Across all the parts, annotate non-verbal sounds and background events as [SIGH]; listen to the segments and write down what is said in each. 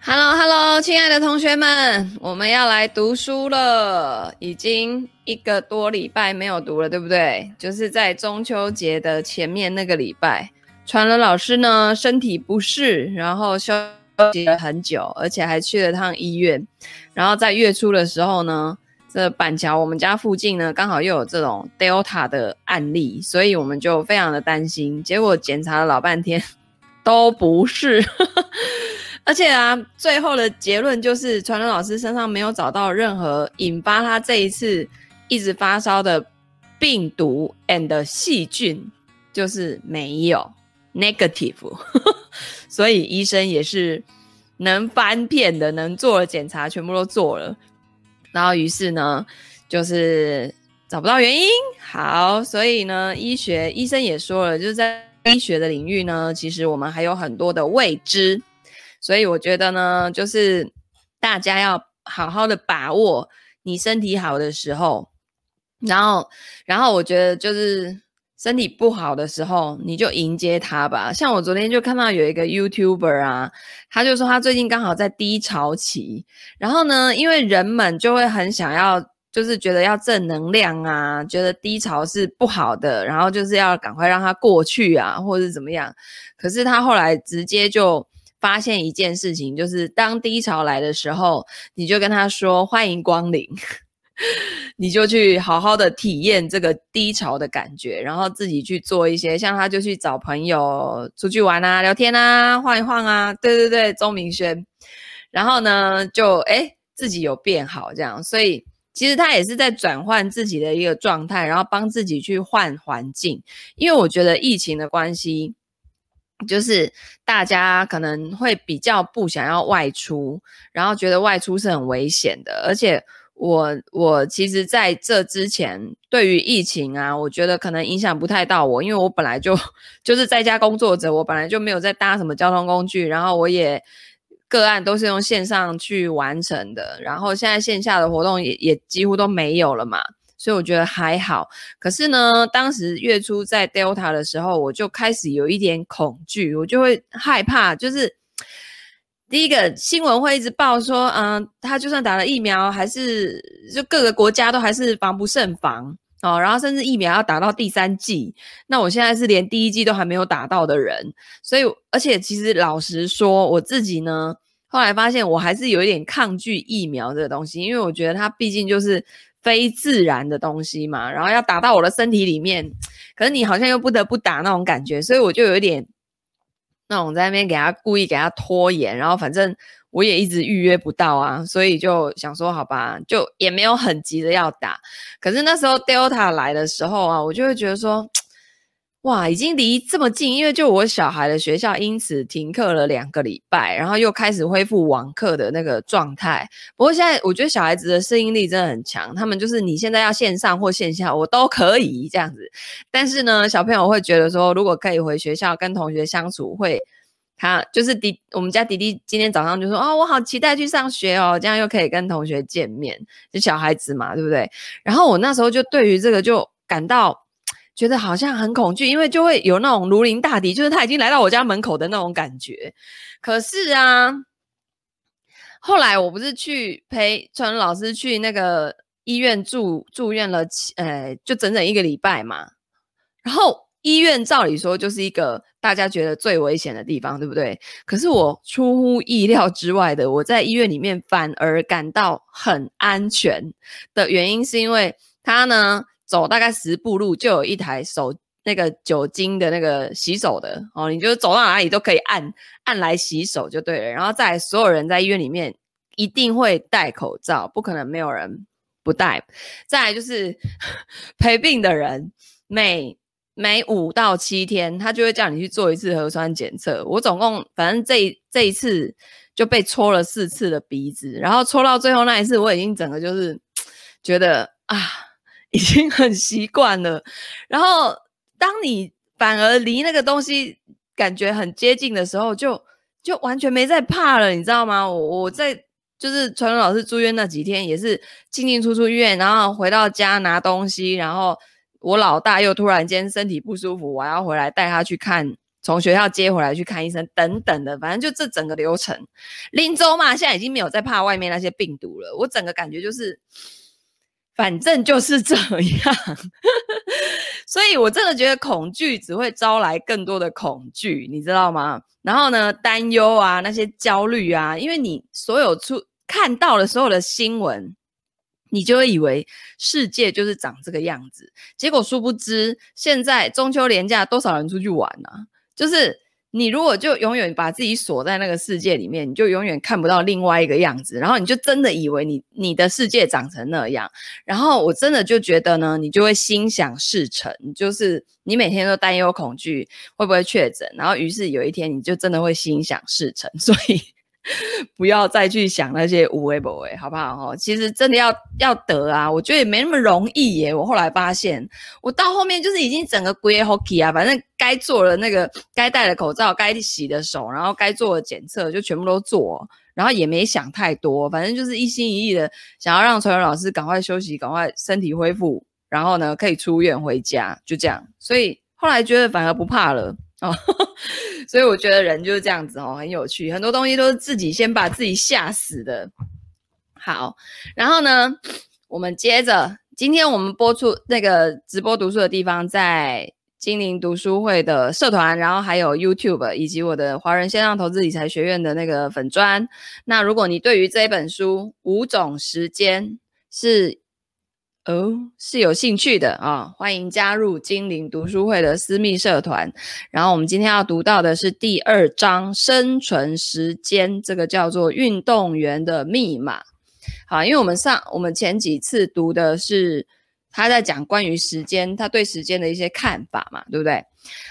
Hello，Hello，亲爱的同学们，我们要来读书了。已经一个多礼拜没有读了，对不对？就是在中秋节的前面那个礼拜，传伦老师呢身体不适，然后休息了很久，而且还去了趟医院。然后在月初的时候呢，这板桥我们家附近呢刚好又有这种 Delta 的案例，所以我们就非常的担心。结果检查了老半天，都不是。而且啊，最后的结论就是传伦老师身上没有找到任何引发他这一次一直发烧的病毒 and 细菌，就是没有 negative，[LAUGHS] 所以医生也是能翻片的，能做的检查全部都做了，然后于是呢，就是找不到原因。好，所以呢，医学医生也说了，就是在医学的领域呢，其实我们还有很多的未知。所以我觉得呢，就是大家要好好的把握你身体好的时候，然后，然后我觉得就是身体不好的时候，你就迎接它吧。像我昨天就看到有一个 YouTuber 啊，他就说他最近刚好在低潮期，然后呢，因为人们就会很想要，就是觉得要正能量啊，觉得低潮是不好的，然后就是要赶快让它过去啊，或者是怎么样。可是他后来直接就。发现一件事情，就是当低潮来的时候，你就跟他说欢迎光临，[LAUGHS] 你就去好好的体验这个低潮的感觉，然后自己去做一些，像他就去找朋友出去玩啊、聊天啊、晃一晃啊，对对对，钟明轩，然后呢，就诶自己有变好这样，所以其实他也是在转换自己的一个状态，然后帮自己去换环境，因为我觉得疫情的关系。就是大家可能会比较不想要外出，然后觉得外出是很危险的。而且我我其实在这之前，对于疫情啊，我觉得可能影响不太到我，因为我本来就 [LAUGHS] 就是在家工作者，我本来就没有在搭什么交通工具，然后我也个案都是用线上去完成的，然后现在线下的活动也也几乎都没有了嘛。所以我觉得还好，可是呢，当时月初在 Delta 的时候，我就开始有一点恐惧，我就会害怕。就是第一个新闻会一直报说，嗯，他就算打了疫苗，还是就各个国家都还是防不胜防哦。然后甚至疫苗要打到第三剂，那我现在是连第一剂都还没有打到的人，所以而且其实老实说，我自己呢，后来发现我还是有一点抗拒疫苗这个东西，因为我觉得它毕竟就是。非自然的东西嘛，然后要打到我的身体里面，可是你好像又不得不打那种感觉，所以我就有一点那种在那边给他故意给他拖延，然后反正我也一直预约不到啊，所以就想说好吧，就也没有很急着要打。可是那时候 Delta 来的时候啊，我就会觉得说。哇，已经离这么近，因为就我小孩的学校因此停课了两个礼拜，然后又开始恢复网课的那个状态。不过现在我觉得小孩子的适应力真的很强，他们就是你现在要线上或线下，我都可以这样子。但是呢，小朋友会觉得说，如果可以回学校跟同学相处，会他就是迪，我们家迪迪今天早上就说，哦，我好期待去上学哦，这样又可以跟同学见面，就小孩子嘛，对不对？然后我那时候就对于这个就感到。觉得好像很恐惧，因为就会有那种如临大敌，就是他已经来到我家门口的那种感觉。可是啊，后来我不是去陪传伦老师去那个医院住住院了，呃，就整整一个礼拜嘛。然后医院照理说就是一个大家觉得最危险的地方，对不对？可是我出乎意料之外的，我在医院里面反而感到很安全的原因，是因为他呢。走大概十步路就有一台手那个酒精的那个洗手的哦，你就走到哪里都可以按按来洗手就对了。然后再来所有人在医院里面一定会戴口罩，不可能没有人不戴。再来就是 [LAUGHS] 陪病的人，每每五到七天他就会叫你去做一次核酸检测。我总共反正这这一次就被戳了四次的鼻子，然后戳到最后那一次我已经整个就是觉得啊。已经很习惯了，然后当你反而离那个东西感觉很接近的时候，就就完全没在怕了，你知道吗？我我在就是传伦老师住院那几天，也是进进出出医院，然后回到家拿东西，然后我老大又突然间身体不舒服，我要回来带他去看从学校接回来去看医生等等的，反正就这整个流程。林州嘛，现在已经没有在怕外面那些病毒了。我整个感觉就是，反正就是这样。[LAUGHS] 所以我真的觉得恐惧只会招来更多的恐惧，你知道吗？然后呢，担忧啊，那些焦虑啊，因为你所有出看到的所有的新闻。你就会以为世界就是长这个样子，结果殊不知，现在中秋连假多少人出去玩啊？就是你如果就永远把自己锁在那个世界里面，你就永远看不到另外一个样子，然后你就真的以为你你的世界长成那样，然后我真的就觉得呢，你就会心想事成，就是你每天都担忧恐惧会不会确诊，然后于是有一天你就真的会心想事成，[LAUGHS] 所以。不要再去想那些无为不为，好不好？其实真的要要得啊，我觉得也没那么容易耶。我后来发现，我到后面就是已经整个归 hockey 啊，反正该做的那个，该戴的口罩，该洗的手，然后该做的检测就全部都做，然后也没想太多，反正就是一心一意的想要让陈文老师赶快休息，赶快身体恢复，然后呢可以出院回家，就这样。所以后来觉得反而不怕了。哦，[LAUGHS] 所以我觉得人就是这样子哦，很有趣，很多东西都是自己先把自己吓死的。好，然后呢，我们接着，今天我们播出那个直播读书的地方，在精灵读书会的社团，然后还有 YouTube 以及我的华人线上投资理财学院的那个粉专。那如果你对于这一本书《五种时间》是哦，是有兴趣的啊、欢迎加入精灵读书会的私密社团。然后我们今天要读到的是第二章“生存时间”，这个叫做运动员的密码。好，因为我们上我们前几次读的是他在讲关于时间，他对时间的一些看法嘛，对不对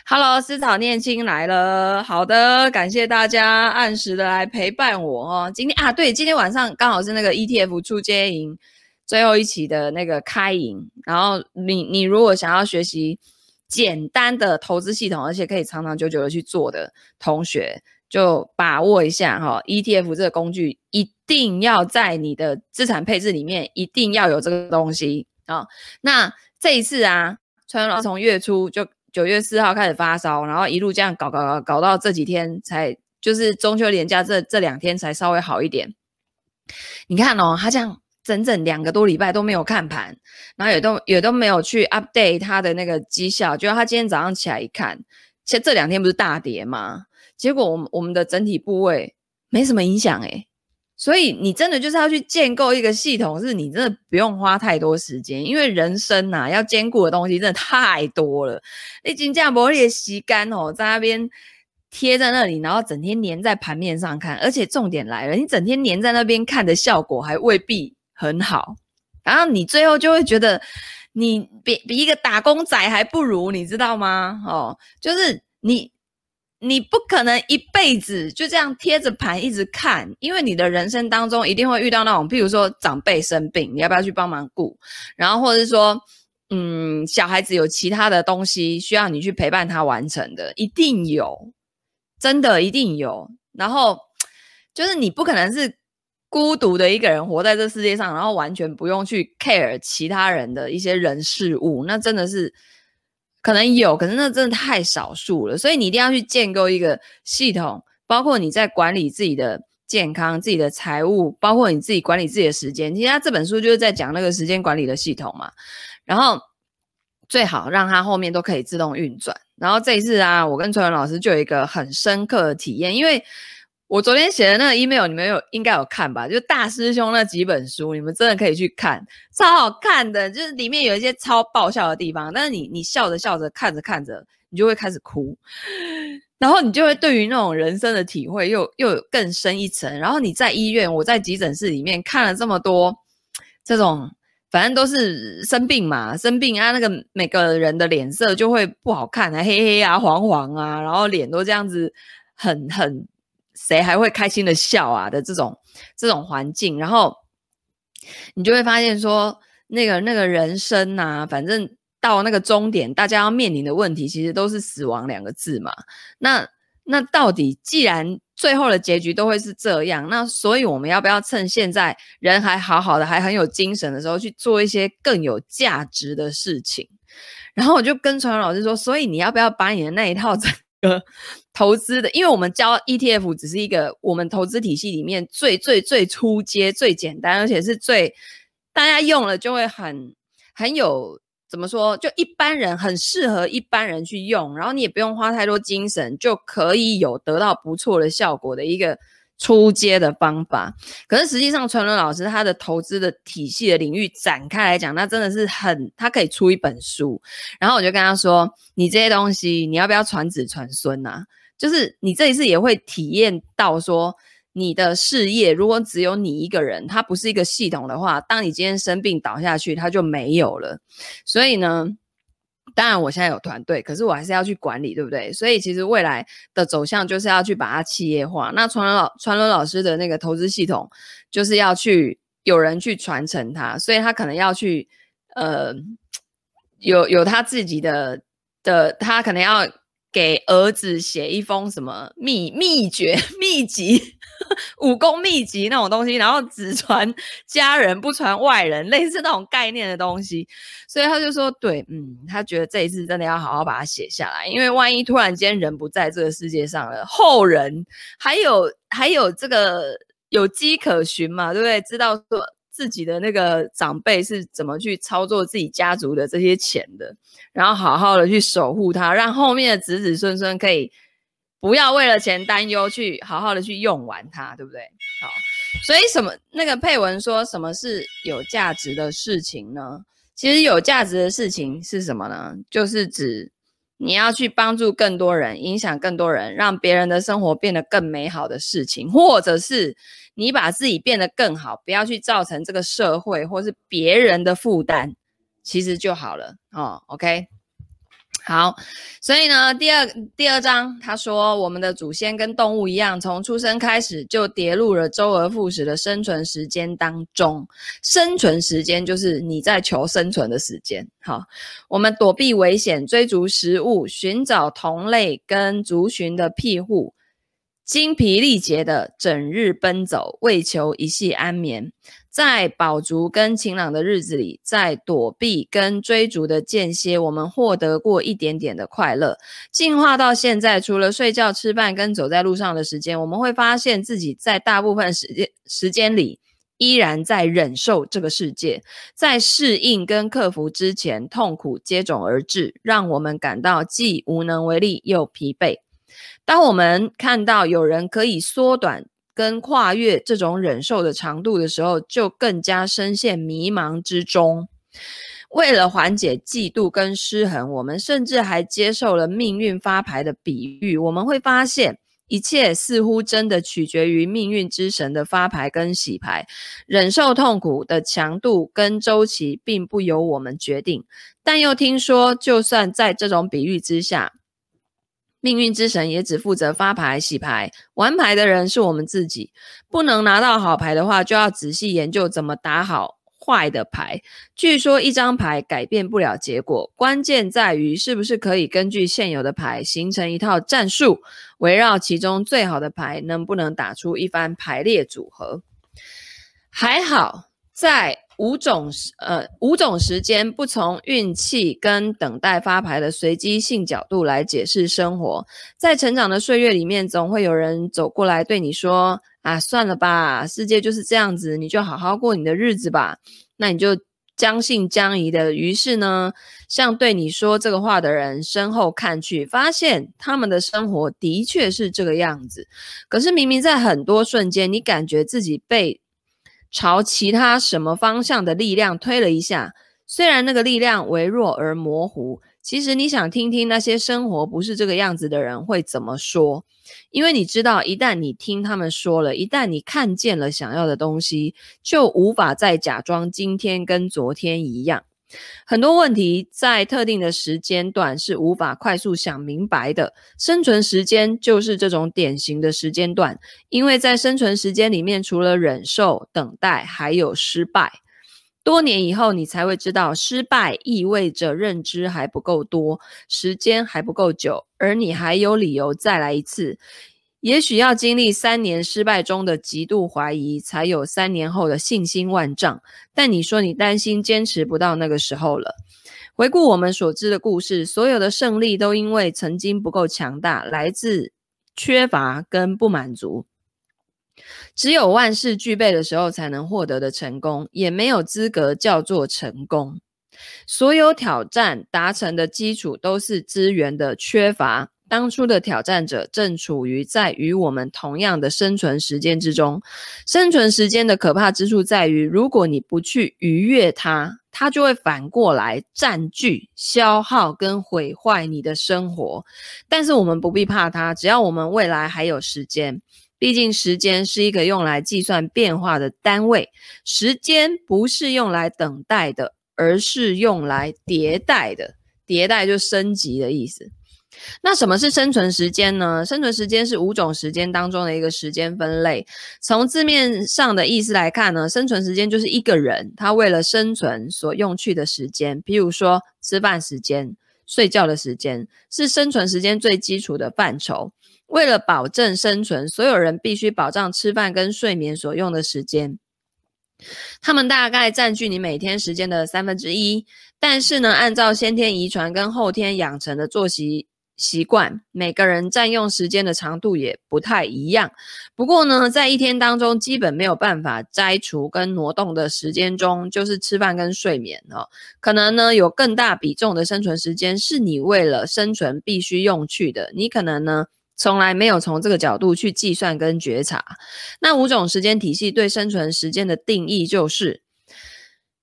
？Hello，思草念青来了。好的，感谢大家按时的来陪伴我哦。今天啊，对，今天晚上刚好是那个 ETF 出街营。最后一期的那个开营，然后你你如果想要学习简单的投资系统，而且可以长长久久的去做的同学，就把握一下哈、哦，ETF 这个工具一定要在你的资产配置里面一定要有这个东西、哦。那这一次啊，川老师从月初就九月四号开始发烧，然后一路这样搞搞搞搞到这几天才，就是中秋连假这这两天才稍微好一点。你看哦，他这样。整整两个多礼拜都没有看盘，然后也都也都没有去 update 他的那个绩效。就他今天早上起来一看，其实这两天不是大跌吗？结果我们我们的整体部位没什么影响诶。所以你真的就是要去建构一个系统，是你真的不用花太多时间，因为人生呐、要兼顾的东西真的太多了。你金价玻璃吸干哦，在那边贴在那里，然后整天粘在盘面上看，而且重点来了，你整天粘在那边看的效果还未必。很好，然后你最后就会觉得你比比一个打工仔还不如，你知道吗？哦，就是你你不可能一辈子就这样贴着盘一直看，因为你的人生当中一定会遇到那种，譬如说长辈生病，你要不要去帮忙顾？然后或者是说，嗯，小孩子有其他的东西需要你去陪伴他完成的，一定有，真的一定有。然后就是你不可能是。孤独的一个人活在这世界上，然后完全不用去 care 其他人的一些人事物，那真的是可能有，可是那真的太少数了。所以你一定要去建构一个系统，包括你在管理自己的健康、自己的财务，包括你自己管理自己的时间。其实他这本书就是在讲那个时间管理的系统嘛。然后最好让它后面都可以自动运转。然后这一次啊，我跟春文老师就有一个很深刻的体验，因为。我昨天写的那个 email，你们有应该有看吧？就大师兄那几本书，你们真的可以去看，超好看的。就是里面有一些超爆笑的地方，但是你你笑着笑着看着看着，你就会开始哭，然后你就会对于那种人生的体会又又有更深一层。然后你在医院，我在急诊室里面看了这么多这种，反正都是生病嘛，生病啊，那个每个人的脸色就会不好看啊，黑黑啊，黄黄啊，然后脸都这样子很很。谁还会开心的笑啊的这种这种环境，然后你就会发现说，那个那个人生呐、反正到那个终点，大家要面临的问题其实都是死亡两个字嘛。那那到底既然最后的结局都会是这样，那所以我们要不要趁现在人还好好的，还很有精神的时候，去做一些更有价值的事情？然后我就跟传老师说，所以你要不要把你的那一套整个投资的，因为我们教 ETF 只是一个我们投资体系里面最最最初阶、最简单，而且是最大家用了就会很很有怎么说，就一般人很适合一般人去用，然后你也不用花太多精神就可以有得到不错的效果的一个。初阶的方法，可是实际上，纯伦老师他的投资的体系的领域展开来讲，那真的是很，他可以出一本书。然后我就跟他说：“你这些东西，你要不要传子传孙呐？就是你这一次也会体验到说，你的事业如果只有你一个人，它不是一个系统的话，当你今天生病倒下去，它就没有了。所以呢。”当然，我现在有团队，可是我还是要去管理，对不对？所以其实未来的走向就是要去把它企业化。那传伦老传伦老师的那个投资系统，就是要去有人去传承它，所以他可能要去呃，有有他自己的的，他可能要给儿子写一封什么秘秘诀 [LAUGHS] 秘籍。[LAUGHS] 武功秘籍那种东西，然后只传家人不传外人，类似那种概念的东西，所以他就说，对，嗯，他觉得这一次真的要好好把它写下来，因为万一突然间人不在这个世界上了，后人还有还有这个有迹可循嘛，对不对？知道说自己的那个长辈是怎么去操作自己家族的这些钱的，然后好好的去守护它，让后面的子子孙孙可以。不要为了钱担忧，去好好的去用完它，对不对？好，所以什么？那个佩文说什么是有价值的事情呢？其实有价值的事情是什么呢？就是指你要去帮助更多人，影响更多人，让别人的生活变得更美好的事情，或者是你把自己变得更好，不要去造成这个社会或是别人的负担，其实就好了哦。OK。好，所以呢，第二第二章他说，我们的祖先跟动物一样，从出生开始就跌入了周而复始的生存时间当中。生存时间就是你在求生存的时间。好，我们躲避危险，追逐食物，寻找同类跟族群的庇护。精疲力竭的整日奔走，为求一夕安眠。在饱足跟晴朗的日子里，在躲避跟追逐的间歇，我们获得过一点点的快乐。进化到现在，除了睡觉、吃饭跟走在路上的时间，我们会发现自己在大部分时间时间里，依然在忍受这个世界。在适应跟克服之前，痛苦接踵而至，让我们感到既无能为力又疲惫。当我们看到有人可以缩短跟跨越这种忍受的长度的时候，就更加深陷迷茫之中。为了缓解嫉妒跟失衡，我们甚至还接受了命运发牌的比喻。我们会发现，一切似乎真的取决于命运之神的发牌跟洗牌。忍受痛苦的强度跟周期，并不由我们决定。但又听说，就算在这种比喻之下，命运之神也只负责发牌、洗牌，玩牌的人是我们自己。不能拿到好牌的话，就要仔细研究怎么打好坏的牌。据说一张牌改变不了结果，关键在于是不是可以根据现有的牌形成一套战术，围绕其中最好的牌，能不能打出一番排列组合？还好，在。五种呃五种时间，不从运气跟等待发牌的随机性角度来解释生活。在成长的岁月里面，总会有人走过来对你说：“啊，算了吧，世界就是这样子，你就好好过你的日子吧。”那你就将信将疑的，于是呢，向对你说这个话的人身后看去，发现他们的生活的确是这个样子。可是明明在很多瞬间，你感觉自己被。朝其他什么方向的力量推了一下，虽然那个力量微弱而模糊，其实你想听听那些生活不是这个样子的人会怎么说，因为你知道，一旦你听他们说了，一旦你看见了想要的东西，就无法再假装今天跟昨天一样。很多问题在特定的时间段是无法快速想明白的。生存时间就是这种典型的时间段，因为在生存时间里面，除了忍受、等待，还有失败。多年以后，你才会知道，失败意味着认知还不够多，时间还不够久，而你还有理由再来一次。也许要经历三年失败中的极度怀疑，才有三年后的信心万丈。但你说你担心坚持不到那个时候了。回顾我们所知的故事，所有的胜利都因为曾经不够强大，来自缺乏跟不满足。只有万事俱备的时候才能获得的成功，也没有资格叫做成功。所有挑战达成的基础都是资源的缺乏。当初的挑战者正处于在与我们同样的生存时间之中。生存时间的可怕之处在于，如果你不去逾越它，它就会反过来占据、消耗跟毁坏你的生活。但是我们不必怕它，只要我们未来还有时间。毕竟时间是一个用来计算变化的单位，时间不是用来等待的，而是用来迭代的。迭代就升级的意思。那什么是生存时间呢？生存时间是五种时间当中的一个时间分类。从字面上的意思来看呢，生存时间就是一个人他为了生存所用去的时间。比如说吃饭时间、睡觉的时间，是生存时间最基础的范畴。为了保证生存，所有人必须保障吃饭跟睡眠所用的时间。他们大概占据你每天时间的三分之一。但是呢，按照先天遗传跟后天养成的作息习惯，每个人占用时间的长度也不太一样。不过呢，在一天当中，基本没有办法摘除跟挪动的时间中，就是吃饭跟睡眠哦。可能呢，有更大比重的生存时间是你为了生存必须用去的。你可能呢，从来没有从这个角度去计算跟觉察。那五种时间体系对生存时间的定义就是。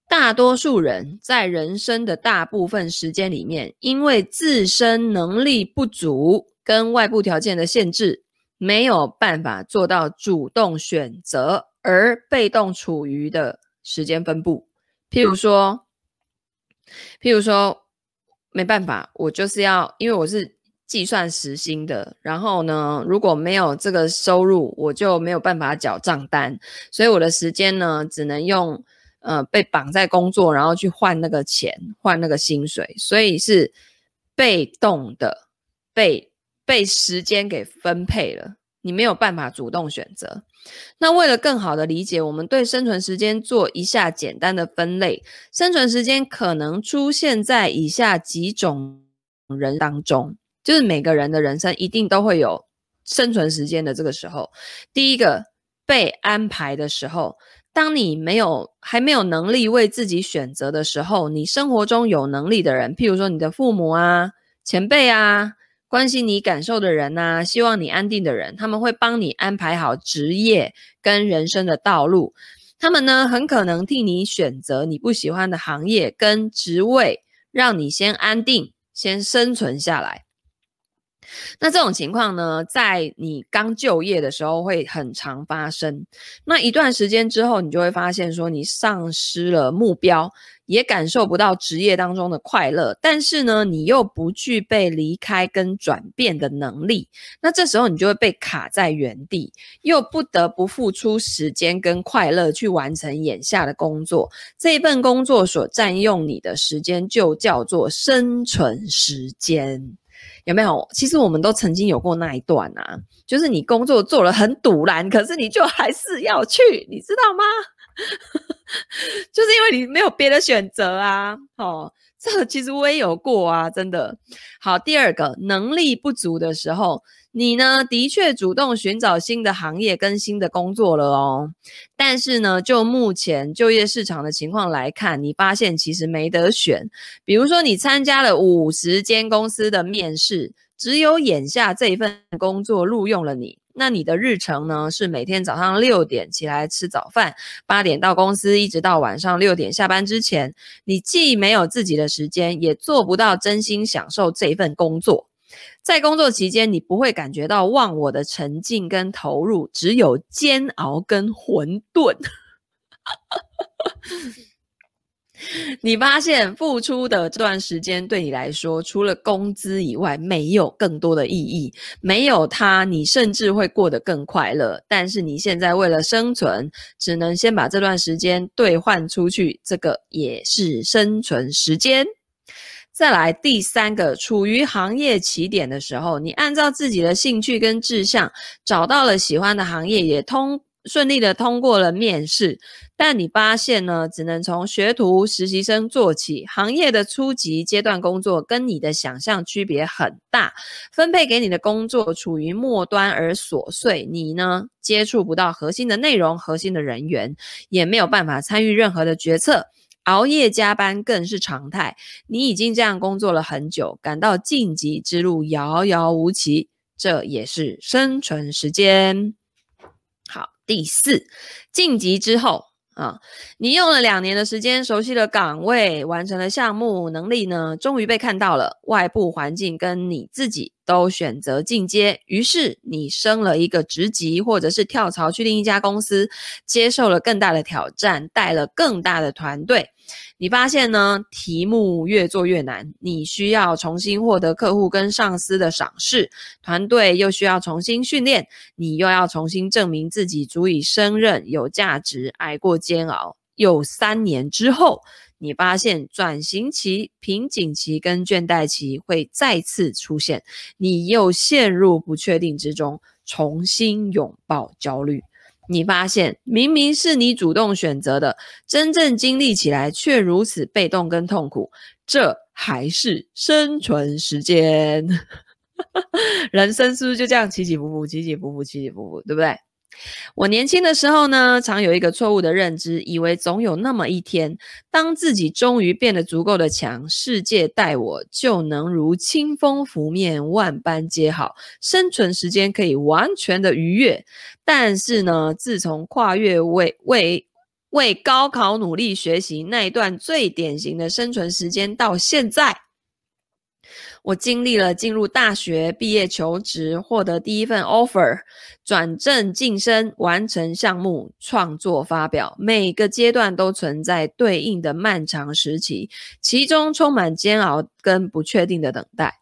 大多数人在人生的大部分时间里面，因为自身能力不足跟外部条件的限制，没有办法做到主动选择，而被动处于的时间分布。譬如说，譬如说，没办法，我就是要，因为我是计算时薪的，然后呢，如果没有这个收入，我就没有办法缴账单，所以我的时间呢，只能用。呃，被绑在工作，然后去换那个钱，换那个薪水，所以是被动的，被被时间给分配了，你没有办法主动选择。那为了更好的理解，我们对生存时间做一下简单的分类。生存时间可能出现在以下几种人当中，就是每个人的人生一定都会有生存时间的这个时候。第一个，被安排的时候。当你没有还没有能力为自己选择的时候，你生活中有能力的人，譬如说你的父母啊、前辈啊、关心你感受的人呐、希望你安定的人，他们会帮你安排好职业跟人生的道路。他们呢，很可能替你选择你不喜欢的行业跟职位，让你先安定、先生存下来。那这种情况呢，在你刚就业的时候会很常发生。那一段时间之后，你就会发现说，你丧失了目标，也感受不到职业当中的快乐。但是呢，你又不具备离开跟转变的能力。那这时候你就会被卡在原地，又不得不付出时间跟快乐去完成眼下的工作。这一份工作所占用你的时间，就叫做生存时间。有没有？其实我们都曾经有过那一段啊，就是你工作做了很堵然，可是你就还是要去，你知道吗？[LAUGHS] 就是因为你没有别的选择啊。哦，这个其实我也有过啊，真的。好，第二个，能力不足的时候。你呢，的确主动寻找新的行业跟新的工作了哦。但是呢，就目前就业市场的情况来看，你发现其实没得选。比如说，你参加了五十间公司的面试，只有眼下这份工作录用了你。那你的日程呢，是每天早上六点起来吃早饭，八点到公司，一直到晚上六点下班之前，你既没有自己的时间，也做不到真心享受这份工作。在工作期间，你不会感觉到忘我的沉浸跟投入，只有煎熬跟混沌。[LAUGHS] 你发现付出的这段时间对你来说，除了工资以外，没有更多的意义。没有它，你甚至会过得更快乐。但是你现在为了生存，只能先把这段时间兑换出去，这个也是生存时间。再来第三个，处于行业起点的时候，你按照自己的兴趣跟志向找到了喜欢的行业，也通顺利的通过了面试，但你发现呢，只能从学徒实习生做起，行业的初级阶段工作跟你的想象区别很大，分配给你的工作处于末端而琐碎，你呢，接触不到核心的内容、核心的人员，也没有办法参与任何的决策，熬夜加班更是常态。你已经这样工作了很久，感到晋级之路遥遥无期，这也是生存时间。好，第四，晋级之后啊，你用了两年的时间熟悉了岗位，完成了项目，能力呢，终于被看到了。外部环境跟你自己都选择进阶，于是你升了一个职级，或者是跳槽去另一家公司，接受了更大的挑战，带了更大的团队。你发现呢，题目越做越难，你需要重新获得客户跟上司的赏识，团队又需要重新训练，你又要重新证明自己足以胜任、有价值、挨过煎熬。又三年之后，你发现转型期、瓶颈期跟倦怠期会再次出现，你又陷入不确定之中，重新拥抱焦虑。你发现，明明是你主动选择的，真正经历起来却如此被动跟痛苦，这还是生存时间？[LAUGHS] 人生是不是就这样起起伏伏、起起伏伏、起起伏伏，对不对？我年轻的时候呢，常有一个错误的认知，以为总有那么一天，当自己终于变得足够的强，世界待我就能如清风拂面，万般皆好，生存时间可以完全的愉悦。但是呢，自从跨越为为为高考努力学习那一段最典型的生存时间到现在。我经历了进入大学、毕业求职、获得第一份 offer、转正晋升、完成项目、创作发表，每个阶段都存在对应的漫长时期，其中充满煎熬跟不确定的等待。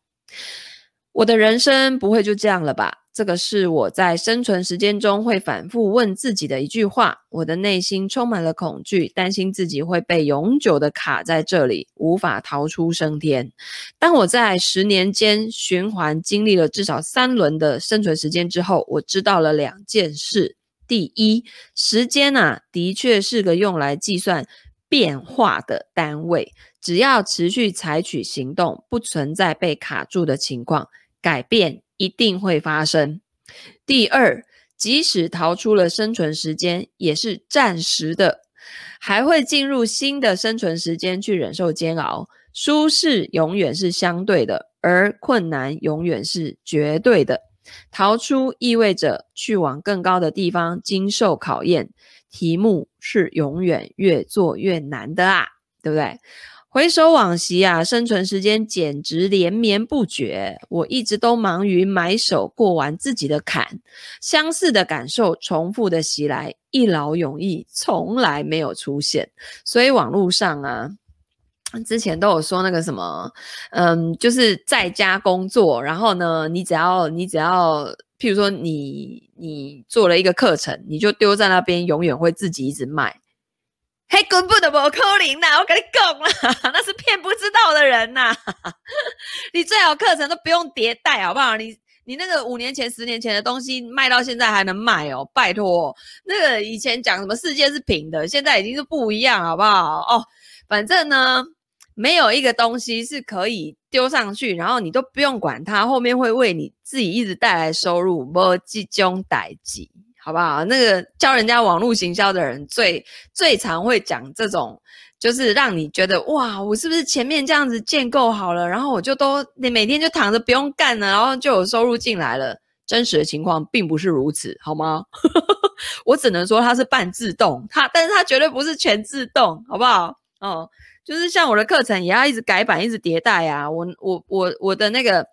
我的人生不会就这样了吧？这个是我在生存时间中会反复问自己的一句话。我的内心充满了恐惧，担心自己会被永久的卡在这里，无法逃出升天。当我在十年间循环经历了至少三轮的生存时间之后，我知道了两件事：第一，时间啊，的确是个用来计算变化的单位，只要持续采取行动，不存在被卡住的情况，改变一定会发生。第二，即使逃出了生存时间，也是暂时的，还会进入新的生存时间去忍受煎熬。舒适永远是相对的，而困难永远是绝对的。逃出意味着去往更高的地方，经受考验。题目是永远越做越难的啊，对不对？回首往昔啊，生存时间简直连绵不绝。我一直都忙于埋首过完自己的坎，相似的感受重复的袭来，一劳永逸，从来没有出现。所以网络上啊，之前都有说那个什么，嗯，就是在家工作，然后呢，你只要你只要，譬如说你你做了一个课程，你就丢在那边，永远会自己一直卖。嘿，根本的不可能呐！我跟你讲啦，[LAUGHS] 那是骗不知道的人呐。[LAUGHS] 你最好课程都不用迭代，好不好？你你那个五年前、十年前的东西卖到现在还能卖哦？拜托，那个以前讲什么世界是平的，现在已经是不一样，好不好？哦，反正呢，没有一个东西是可以丢上去，然后你都不用管它，后面会为你自己一直带来收入，没这种代志。好不好？那个教人家网络行销的人最最常会讲这种，就是让你觉得哇，我是不是前面这样子建构好了，然后我就都你每天就躺着不用干了，然后就有收入进来了。真实的情况并不是如此，好吗？[LAUGHS] 我只能说它是半自动，它但是它绝对不是全自动，好不好？哦，就是像我的课程也要一直改版，一直迭代啊。我我我我的那个。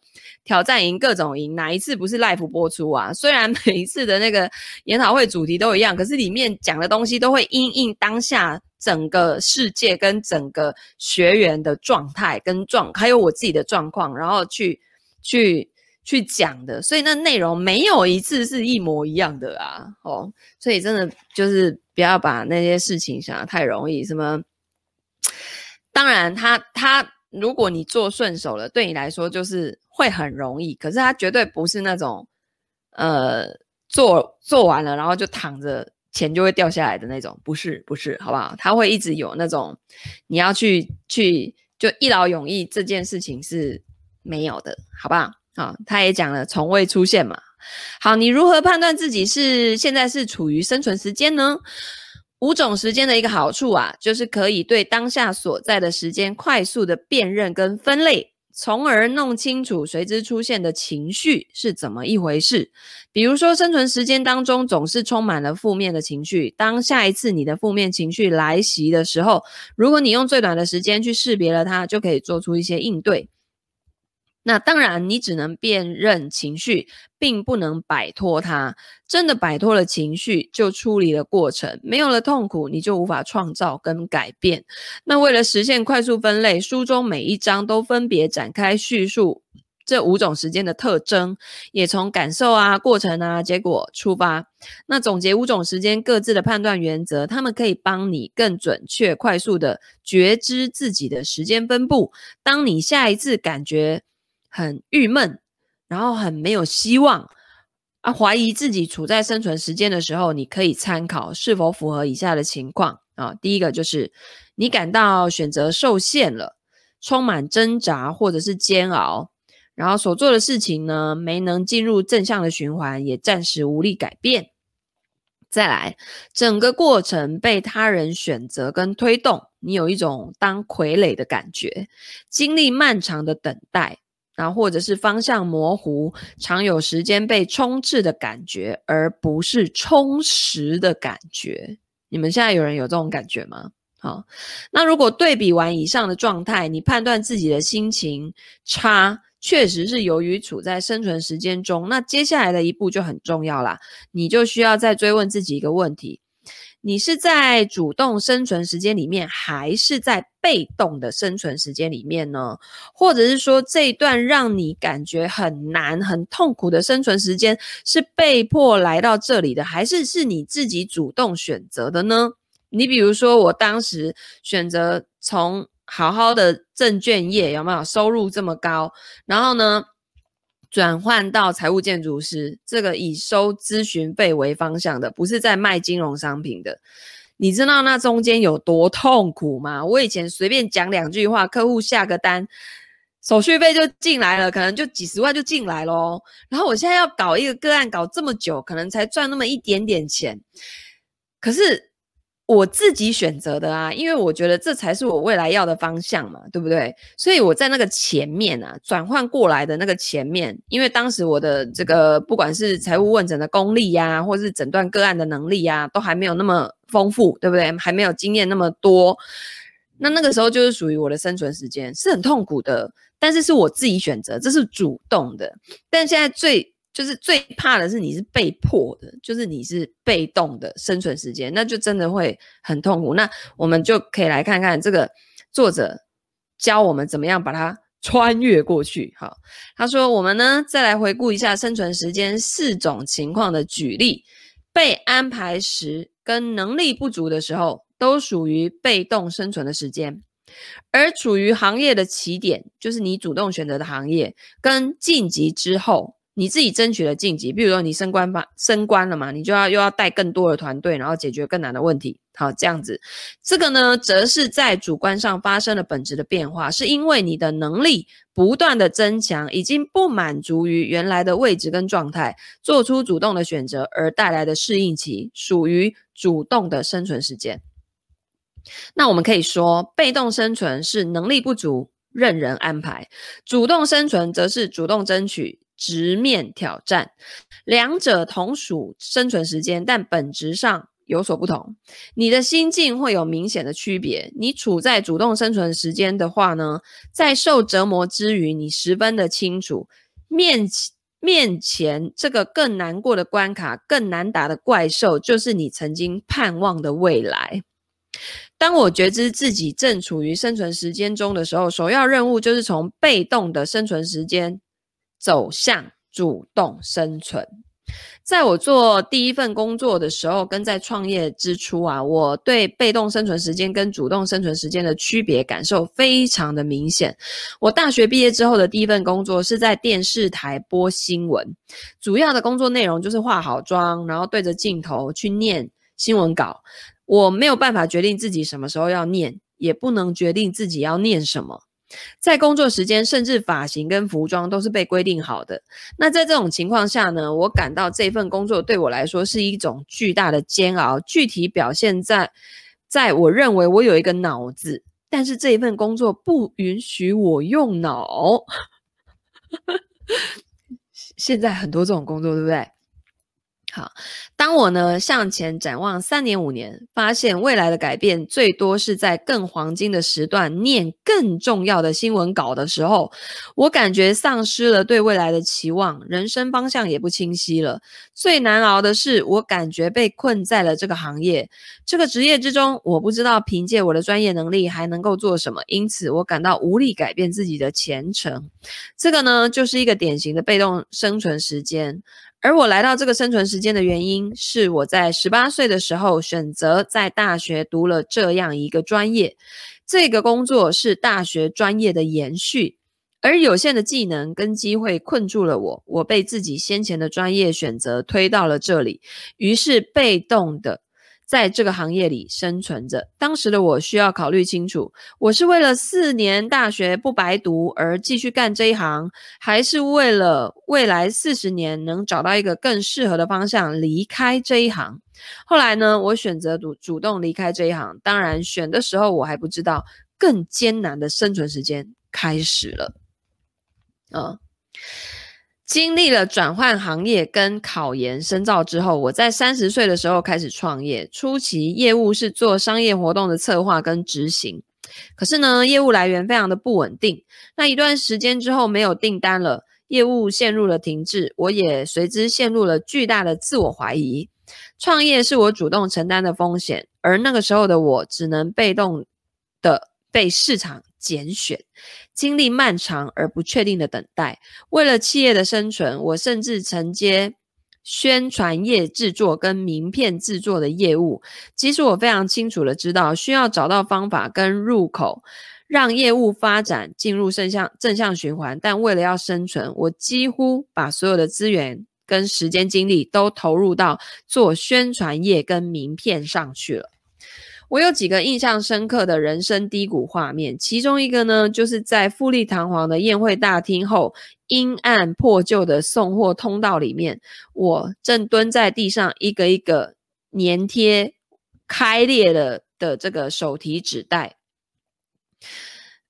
挑战营各种营，哪一次不是 live 播出啊？虽然每一次的那个研讨会主题都一样，可是里面讲的东西都会因应当下整个世界跟整个学员的状态跟状，还有我自己的状况，然后去去去讲的。所以那内容没有一次是一模一样的啊！哦，所以真的就是不要把那些事情想得太容易。什么？当然他，他。如果你做顺手了，对你来说就是会很容易。可是他绝对不是那种，呃，做做完了然后就躺着钱就会掉下来的那种，不是不是，好不好？他会一直有那种你要去去就一劳永逸这件事情是没有的，好不好？好，他也讲了从未出现嘛。好，你如何判断自己是现在是处于生存时间呢？五种时间的一个好处啊，就是可以对当下所在的时间快速的辨认跟分类，从而弄清楚随之出现的情绪是怎么一回事。比如说，生存时间当中总是充满了负面的情绪，当下一次你的负面情绪来袭的时候，如果你用最短的时间去识别了它，就可以做出一些应对。那当然，你只能辨认情绪，并不能摆脱它。真的摆脱了情绪，就处理了过程，没有了痛苦，你就无法创造跟改变。那为了实现快速分类，书中每一章都分别展开叙述这五种时间的特征，也从感受啊、过程啊、结果出发。那总结五种时间各自的判断原则，他们可以帮你更准确、快速地觉知自己的时间分布。当你下一次感觉很郁闷，然后很没有希望啊，怀疑自己处在生存时间的时候，你可以参考是否符合以下的情况啊。第一个就是你感到选择受限了，充满挣扎或者是煎熬，然后所做的事情呢，没能进入正向的循环，也暂时无力改变。再来，整个过程被他人选择跟推动，你有一种当傀儡的感觉，经历漫长的等待。然后或者是方向模糊，常有时间被充斥的感觉，而不是充实的感觉。你们现在有人有这种感觉吗？好，那如果对比完以上的状态，你判断自己的心情差，确实是由于处在生存时间中。那接下来的一步就很重要啦，你就需要再追问自己一个问题。你是在主动生存时间里面，还是在被动的生存时间里面呢？或者是说，这一段让你感觉很难、很痛苦的生存时间，是被迫来到这里的，还是是你自己主动选择的呢？你比如说，我当时选择从好好的证券业，有没有收入这么高？然后呢，转换到财务建筑师，这个以收咨询费为方向的，不是在卖金融商品的。你知道那中间有多痛苦吗？我以前随便讲两句话，客户下个单，手续费就进来了，可能就几十万就进来咯。然后我现在要搞一个个案，搞这么久，可能才赚那么一点点钱，可是。我自己选择的啊，因为我觉得这才是我未来要的方向嘛，对不对？所以我在那个前面啊，转换过来的那个前面，因为当时我的这个不管是财务问诊的功力呀、啊，或是诊断个案的能力呀、都还没有那么丰富，对不对？还没有经验那么多，那那个时候就是属于我的生存时间，是很痛苦的，但是是我自己选择，这是主动的。但现在最就是最怕的是你是被迫的，就是你是被动的生存时间，那就真的会很痛苦。那我们就可以来看看这个作者教我们怎么样把它穿越过去。好，他说我们呢再来回顾一下生存时间四种情况的举例：被安排时跟能力不足的时候，都属于被动生存的时间；而处于行业的起点，就是你主动选择的行业，跟晋级之后。你自己争取了晋级，比如说你升官吧，升官了嘛，你就要又要带更多的团队，然后解决更难的问题。好，这样子，这个呢，则是在主观上发生了本质的变化，是因为你的能力不断的增强，已经不满足于原来的位置跟状态，做出主动的选择而带来的适应期，属于主动的生存时间。那我们可以说，被动生存是能力不足，任人安排；主动生存则是主动争取。直面挑战，两者同属生存时间，但本质上有所不同。你的心境会有明显的区别。你处在主动生存时间的话呢，在受折磨之余，你十分的清楚，面面前这个更难过的关卡、更难打的怪兽，就是你曾经盼望的未来。当我觉知自己正处于生存时间中的时候，首要任务就是从被动的生存时间。走向主动生存。在我做第一份工作的时候，跟在创业之初啊，我对被动生存时间跟主动生存时间的区别感受非常的明显。我大学毕业之后的第一份工作是在电视台播新闻，主要的工作内容就是化好妆，然后对着镜头去念新闻稿，我没有办法决定自己什么时候要念，也不能决定自己要念什么。在工作时间，甚至发型跟服装都是被规定好的。那在这种情况下呢，我感到这份工作对我来说是一种巨大的煎熬。具体表现在，在我认为我有一个脑子，但是这一份工作不允许我用脑。[LAUGHS] 现在很多这种工作，对不对？好，当我呢向前展望三年五年，发现未来的改变最多是在更黄金的时段念更重要的新闻稿的时候，我感觉丧失了对未来的期望，人生方向也不清晰了。最难熬的是，我感觉被困在了这个行业、这个职业之中，我不知道凭借我的专业能力还能够做什么，因此我感到无力改变自己的前程。这个呢，就是一个典型的被动生存时间。而我来到这个生存时间的原因，是我在十八岁的时候选择在大学读了这样一个专业。这个工作是大学专业的延续，而有限的技能跟机会困住了我。我被自己先前的专业选择推到了这里，于是被动的。在这个行业里生存着，当时的我需要考虑清楚：我是为了四年大学不白读而继续干这一行，还是为了未来四十年能找到一个更适合的方向离开这一行？后来呢，我选择主主动离开这一行。当然，选的时候我还不知道，更艰难的生存时间开始了。嗯。经历了转换行业跟考研深造之后，我在三十岁的时候开始创业。初期业务是做商业活动的策划跟执行，可是呢，业务来源非常的不稳定。那一段时间之后没有订单了，业务陷入了停滞，我也随之陷入了巨大的自我怀疑。创业是我主动承担的风险，而那个时候的我只能被动的被市场拣选。经历漫长而不确定的等待，为了企业的生存，我甚至承接宣传页制作跟名片制作的业务。即使我非常清楚的知道，需要找到方法跟入口，让业务发展进入正向正向循环，但为了要生存，我几乎把所有的资源跟时间精力都投入到做宣传页跟名片上去了。我有几个印象深刻的人生低谷画面，其中一个呢，就是在富丽堂皇的宴会大厅后，阴暗破旧的送货通道里面，我正蹲在地上，一个一个粘贴开裂了的这个手提纸袋。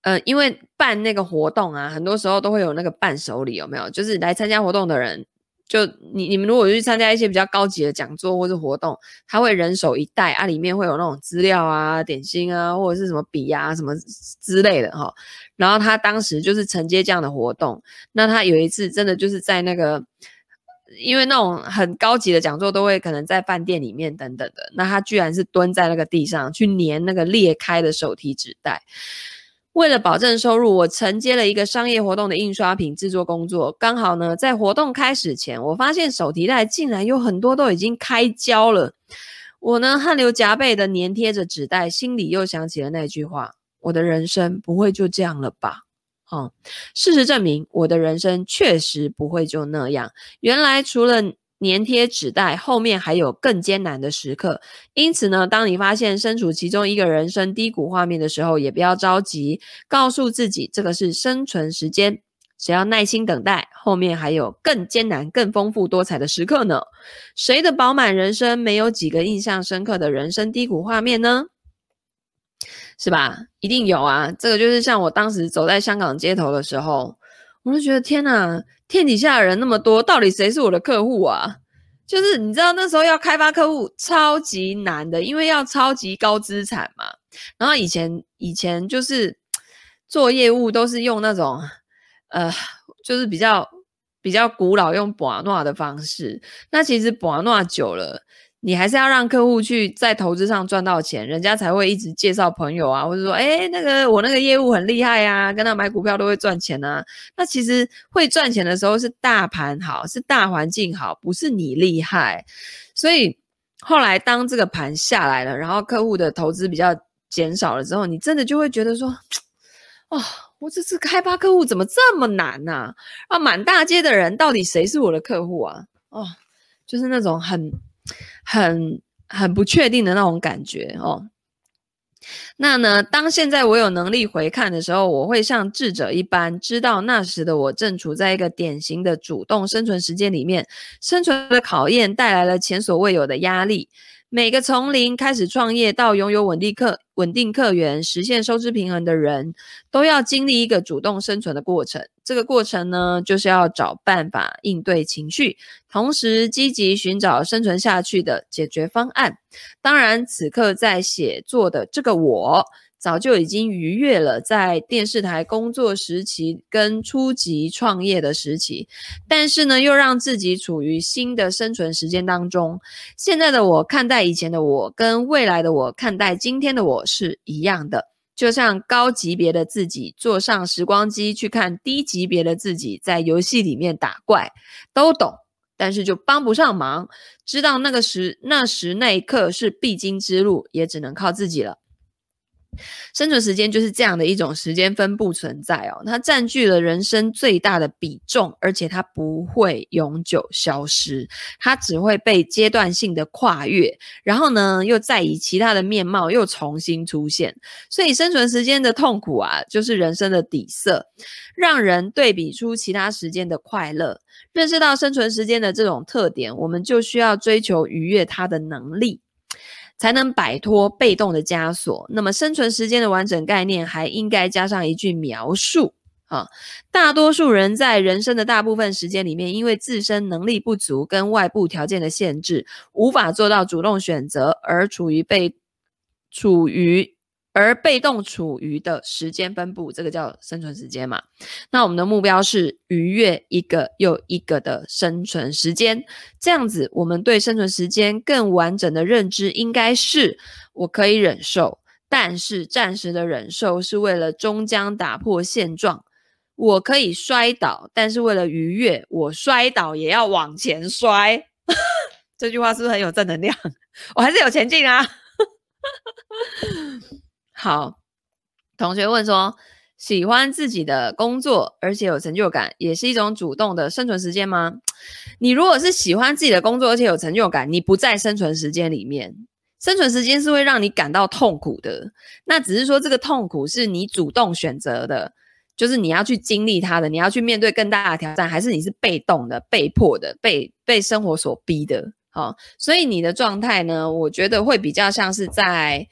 呃，因为办那个活动啊，很多时候都会有那个伴手礼，有没有？就是来参加活动的人。就你你们如果去参加一些比较高级的讲座或者活动，他会人手一袋啊，里面会有那种资料啊、点心啊，或者是什么笔啊、什么之类的哈。然后他当时就是承接这样的活动，那他有一次真的就是在那个，因为那种很高级的讲座都会可能在饭店里面等等的，那他居然是蹲在那个地上去粘那个裂开的手提纸袋。为了保证收入，我承接了一个商业活动的印刷品制作工作。刚好呢，在活动开始前，我发现手提袋竟然有很多都已经开胶了。我呢，汗流浃背的粘贴着纸袋，心里又想起了那句话：“我的人生不会就这样了吧？”嗯，事实证明，我的人生确实不会就那样。原来除了粘贴纸袋后面还有更艰难的时刻，因此呢，当你发现身处其中一个人生低谷画面的时候，也不要着急，告诉自己这个是生存时间，只要耐心等待，后面还有更艰难、更丰富多彩的时刻呢。谁的饱满人生没有几个印象深刻的人生低谷画面呢？是吧？一定有啊！这个就是像我当时走在香港街头的时候，我就觉得天哪！天底下的人那么多，到底谁是我的客户啊？就是你知道那时候要开发客户超级难的，因为要超级高资产嘛。然后以前以前就是做业务都是用那种呃，就是比较比较古老用博诺的方式。那其实博诺久了。你还是要让客户去在投资上赚到钱，人家才会一直介绍朋友啊，或者说，诶，那个我那个业务很厉害呀，跟他买股票都会赚钱啊。那其实会赚钱的时候是大盘好，是大环境好，不是你厉害。所以后来当这个盘下来了，然后客户的投资比较减少了之后，你真的就会觉得说，哦，我这次开发客户怎么这么难呢？啊，满大街的人，到底谁是我的客户啊？哦，就是那种很。很很不确定的那种感觉哦。那呢，当现在我有能力回看的时候，我会像智者一般，知道那时的我正处在一个典型的主动生存时间里面，生存的考验带来了前所未有的压力。每个从零开始创业到拥有稳定客稳定客源、实现收支平衡的人，都要经历一个主动生存的过程。这个过程呢，就是要找办法应对情绪，同时积极寻找生存下去的解决方案。当然，此刻在写作的这个我。早就已经逾越了在电视台工作时期跟初级创业的时期，但是呢，又让自己处于新的生存时间当中。现在的我看待以前的我，跟未来的我看待今天的我是一样的。就像高级别的自己坐上时光机去看低级别的自己在游戏里面打怪，都懂，但是就帮不上忙。知道那个时那时那一刻是必经之路，也只能靠自己了。生存时间就是这样的一种时间分布存在哦，它占据了人生最大的比重，而且它不会永久消失，它只会被阶段性的跨越，然后呢，又再以其他的面貌又重新出现。所以，生存时间的痛苦啊，就是人生的底色，让人对比出其他时间的快乐。认识到生存时间的这种特点，我们就需要追求逾越它的能力。才能摆脱被动的枷锁。那么，生存时间的完整概念还应该加上一句描述啊。大多数人在人生的大部分时间里面，因为自身能力不足跟外部条件的限制，无法做到主动选择，而处于被处于。而被动处于的时间分布，这个叫生存时间嘛。那我们的目标是逾越一个又一个的生存时间，这样子，我们对生存时间更完整的认知应该是：我可以忍受，但是暂时的忍受是为了终将打破现状；我可以摔倒，但是为了逾越，我摔倒也要往前摔。[LAUGHS] 这句话是不是很有正能量？[LAUGHS] 我还是有前进啊。[LAUGHS] 好，同学问说：喜欢自己的工作，而且有成就感，也是一种主动的生存时间吗？你如果是喜欢自己的工作，而且有成就感，你不在生存时间里面。生存时间是会让你感到痛苦的，那只是说这个痛苦是你主动选择的，就是你要去经历它的，你要去面对更大的挑战，还是你是被动的、被迫的、被被生活所逼的？好，所以你的状态呢，我觉得会比较像是在。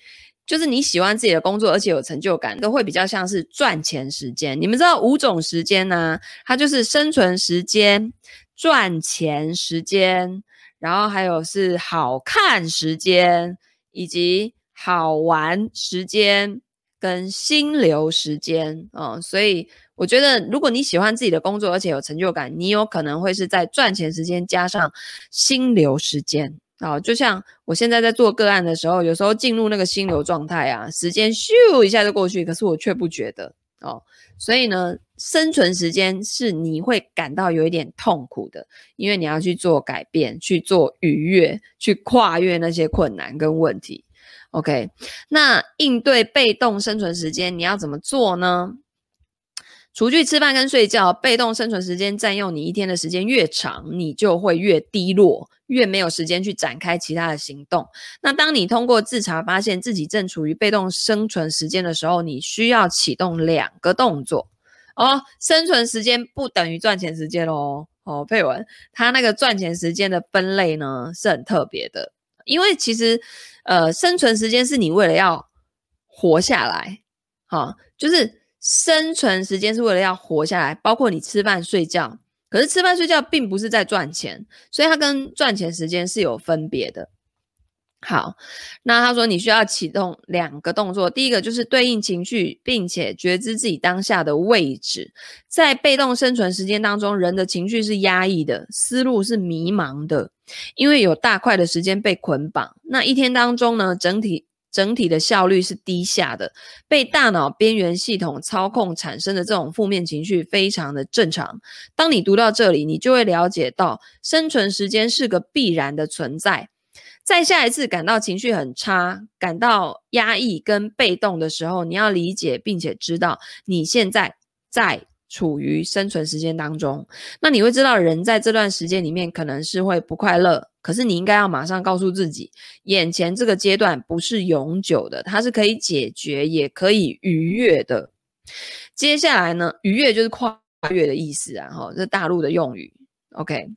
就是你喜欢自己的工作，而且有成就感，都会比较像是赚钱时间。你们知道五种时间呢？它就是生存时间、赚钱时间，然后还有是好看时间，以及好玩时间跟心流时间。嗯，所以我觉得，如果你喜欢自己的工作，而且有成就感，你有可能会是在赚钱时间加上心流时间。好，就像我现在在做个案的时候，有时候进入那个心流状态啊，时间咻一下就过去，可是我却不觉得哦。所以呢，生存时间是你会感到有一点痛苦的，因为你要去做改变，去做愉悦，去跨越那些困难跟问题。OK，那应对被动生存时间，你要怎么做呢？除去吃饭跟睡觉，被动生存时间占用你一天的时间越长，你就会越低落，越没有时间去展开其他的行动。那当你通过自查发现自己正处于被动生存时间的时候，你需要启动两个动作哦。生存时间不等于赚钱时间哦。哦，佩文，他那个赚钱时间的分类呢是很特别的，因为其实呃，生存时间是你为了要活下来，好、就是。生存时间是为了要活下来，包括你吃饭睡觉。可是吃饭睡觉并不是在赚钱，所以它跟赚钱时间是有分别的。好，那他说你需要启动两个动作，第一个就是对应情绪，并且觉知自己当下的位置。在被动生存时间当中，人的情绪是压抑的，思路是迷茫的，因为有大块的时间被捆绑。那一天当中呢，整体。整体的效率是低下的，被大脑边缘系统操控产生的这种负面情绪非常的正常。当你读到这里，你就会了解到生存时间是个必然的存在。在下一次感到情绪很差、感到压抑跟被动的时候，你要理解并且知道你现在在处于生存时间当中。那你会知道，人在这段时间里面可能是会不快乐、可是你应该要马上告诉自己，眼前这个阶段不是永久的，它是可以解决，也可以逾越的。接下来呢，逾越就是跨越的意思啊，哈，这大陆的用语。OK，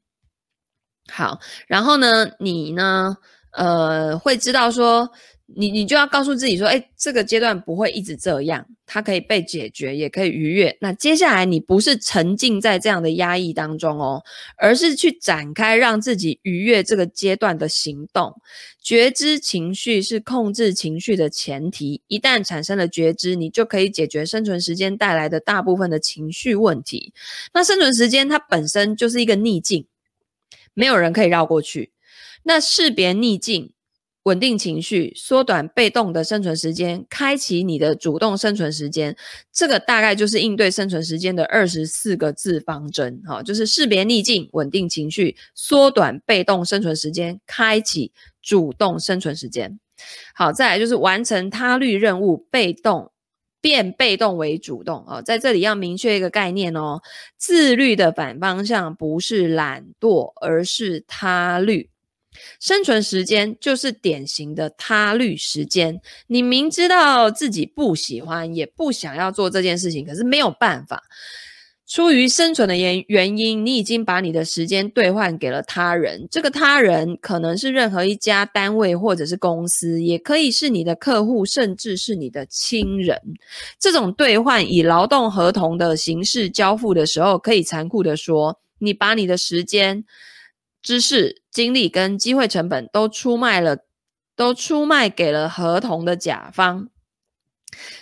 好，然后呢，你呢，呃，会知道说。你你就要告诉自己说，哎，这个阶段不会一直这样，它可以被解决，也可以逾越。那接下来你不是沉浸在这样的压抑当中哦，而是去展开让自己逾越这个阶段的行动。觉知情绪是控制情绪的前提，一旦产生了觉知，你就可以解决生存时间带来的大部分的情绪问题。那生存时间它本身就是一个逆境，没有人可以绕过去。那识别逆境。稳定情绪，缩短被动的生存时间，开启你的主动生存时间。这个大概就是应对生存时间的二十四个字方针，哈，就是识别逆境，稳定情绪，缩短被动生存时间，开启主动生存时间。好，再来就是完成他律任务，被动变被动为主动啊，在这里要明确一个概念哦，自律的反方向不是懒惰，而是他律。生存时间就是典型的他律时间，你明知道自己不喜欢，也不想要做这件事情，可是没有办法，出于生存的原原因，你已经把你的时间兑换给了他人。这个他人可能是任何一家单位或者是公司，也可以是你的客户，甚至是你的亲人。这种兑换以劳动合同的形式交付的时候，可以残酷地说，你把你的时间。知识、精力跟机会成本都出卖了，都出卖给了合同的甲方。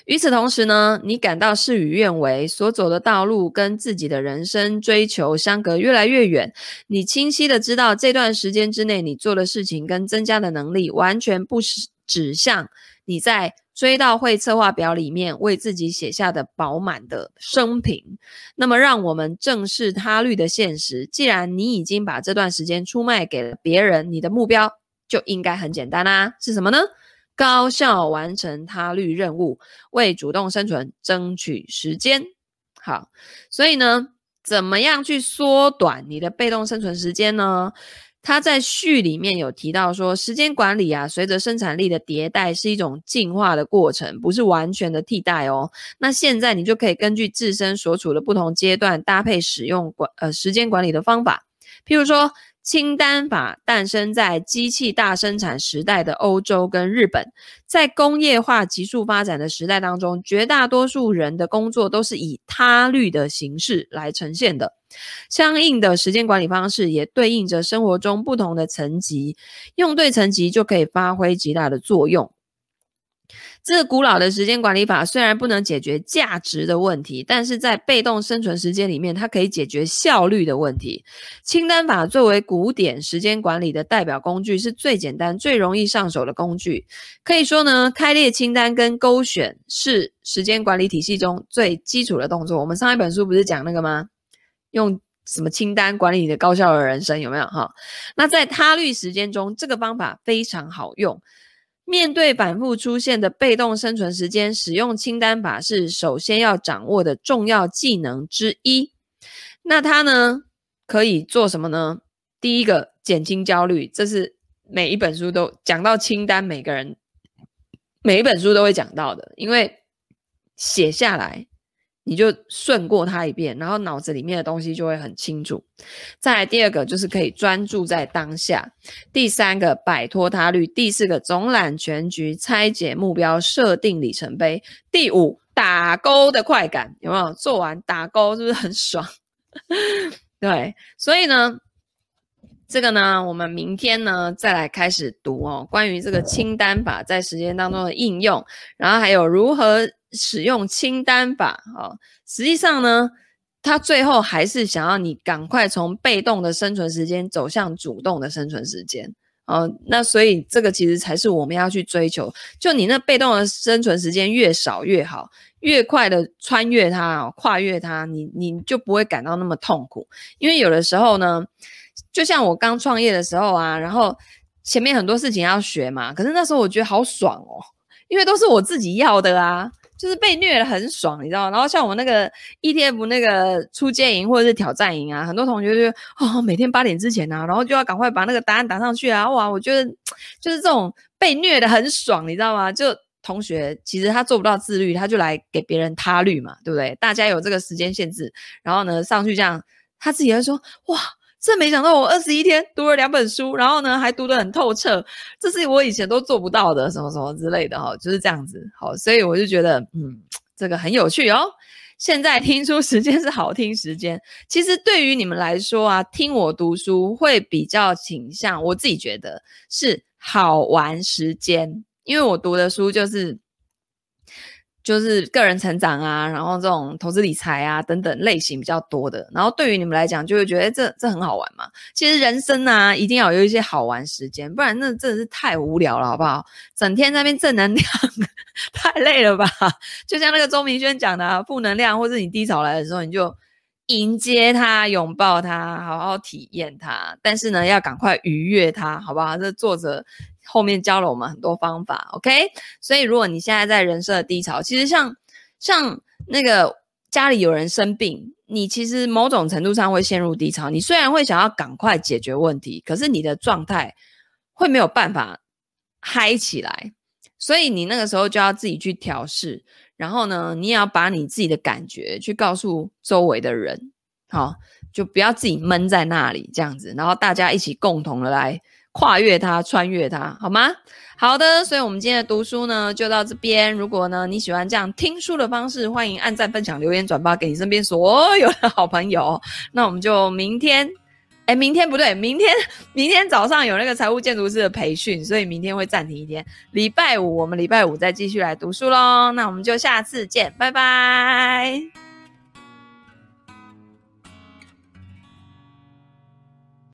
与此同时呢，你感到事与愿违，所走的道路跟自己的人生追求相隔越来越远。你清晰的知道，这段时间之内你做的事情跟增加的能力，完全不是指向你在。追悼会策划表里面为自己写下的饱满的生平，那么让我们正视他律的现实。既然你已经把这段时间出卖给了别人，你的目标就应该很简单啦、是什么呢？高效完成他律任务，为主动生存争取时间。好，所以呢，怎么样去缩短你的被动生存时间呢？他在序里面有提到说，时间管理啊，随着生产力的迭代是一种进化的过程，不是完全的替代哦。那现在你就可以根据自身所处的不同阶段，搭配使用管呃时间管理的方法，譬如说。清单法诞生在机器大生产时代的欧洲跟日本，在工业化急速发展的时代当中，绝大多数人的工作都是以他律的形式来呈现的。相应的时间管理方式也对应着生活中不同的层级，用对层级就可以发挥极大的作用。这个古老的时间管理法虽然不能解决价值的问题，但是在被动生存时间里面，它可以解决效率的问题。清单法作为古典时间管理的代表工具，是最简单、最容易上手的工具。可以说呢，开列清单跟勾选是时间管理体系中最基础的动作。我们上一本书不是讲那个吗？用什么清单管理你的高效的人生，有没有？哈，那在他律时间中，这个方法非常好用。面对反复出现的被动生存时间，使用清单法是首先要掌握的重要技能之一。那它呢，可以做什么呢？第一个，减轻焦虑，这是每一本书都讲到清单，每个人每一本书都会讲到的，因为写下来。你就顺过它一遍，然后脑子里面的东西就会很清楚。再来第二个就是可以专注在当下，第三个摆脱他律，第四个总揽全局，拆解目标，设定里程碑。第五打勾的快感有没有？做完打勾是不是很爽？[LAUGHS] 对，所以呢，这个呢，我们明天呢再来开始读哦，关于这个清单法在时间当中的应用，然后还有如何。使用清单法，啊，实际上呢，他最后还是想要你赶快从被动的生存时间走向主动的生存时间，哦，那所以这个其实才是我们要去追求，就你那被动的生存时间越少越好，越快的穿越它，哦，跨越它，你你就不会感到那么痛苦，因为有的时候呢，就像我刚创业的时候啊，然后前面很多事情要学嘛，可是那时候我觉得好爽哦，因为都是我自己要的啊。就是被虐的很爽，你知道吗？然后像我们那个 ETF 那个出街营或者是挑战营啊，很多同学就哦，每天八点之前啊，然后就要赶快把那个答案打上去啊，哇，我觉得就是这种被虐的很爽，你知道吗？就同学其实他做不到自律，他就来给别人他律嘛，对不对？大家有这个时间限制，然后呢上去这样，他自己会说哇。真没想到，我二十一天读了两本书，然后呢还读得很透彻，这是我以前都做不到的，什么什么之类的哈，就是这样子。好，所以我就觉得，嗯，这个很有趣哦。现在听书时间是好听时间，其实对于你们来说啊，听我读书会比较倾向，我自己觉得是好玩时间，因为我读的书就是。就是个人成长啊，然后这种投资理财啊等等类型比较多的，然后对于你们来讲就会觉得这这很好玩嘛。其实人生啊，一定要有一些好玩时间，不然那真的是太无聊了，好不好？整天在那边正能量，[LAUGHS] 太累了吧？就像那个周明轩讲的啊，负能量或是你低潮来的时候，你就迎接它，拥抱它，好好体验它。但是呢，要赶快愉悦它，好不好？这作者。后面教了我们很多方法，OK？所以如果你现在在人生的低潮，其实像像那个家里有人生病，你其实某种程度上会陷入低潮。你虽然会想要赶快解决问题，可是你的状态会没有办法嗨起来，所以你那个时候就要自己去调试。然后呢，你也要把你自己的感觉去告诉周围的人，好，就不要自己闷在那里这样子。然后大家一起共同的来。跨越它，穿越它，好吗？好的，所以我们今天的读书呢，就到这边。如果呢，你喜欢这样听书的方式，欢迎按赞、分享、留言、转发给你身边所有的好朋友。那我们就明天，哎，明天不对，明天 [LAUGHS] 明天早上有那个财务建筑师的培训，所以明天会暂停一天。礼拜五我们礼拜五再继续来读书喽。那我们就下次见，拜拜。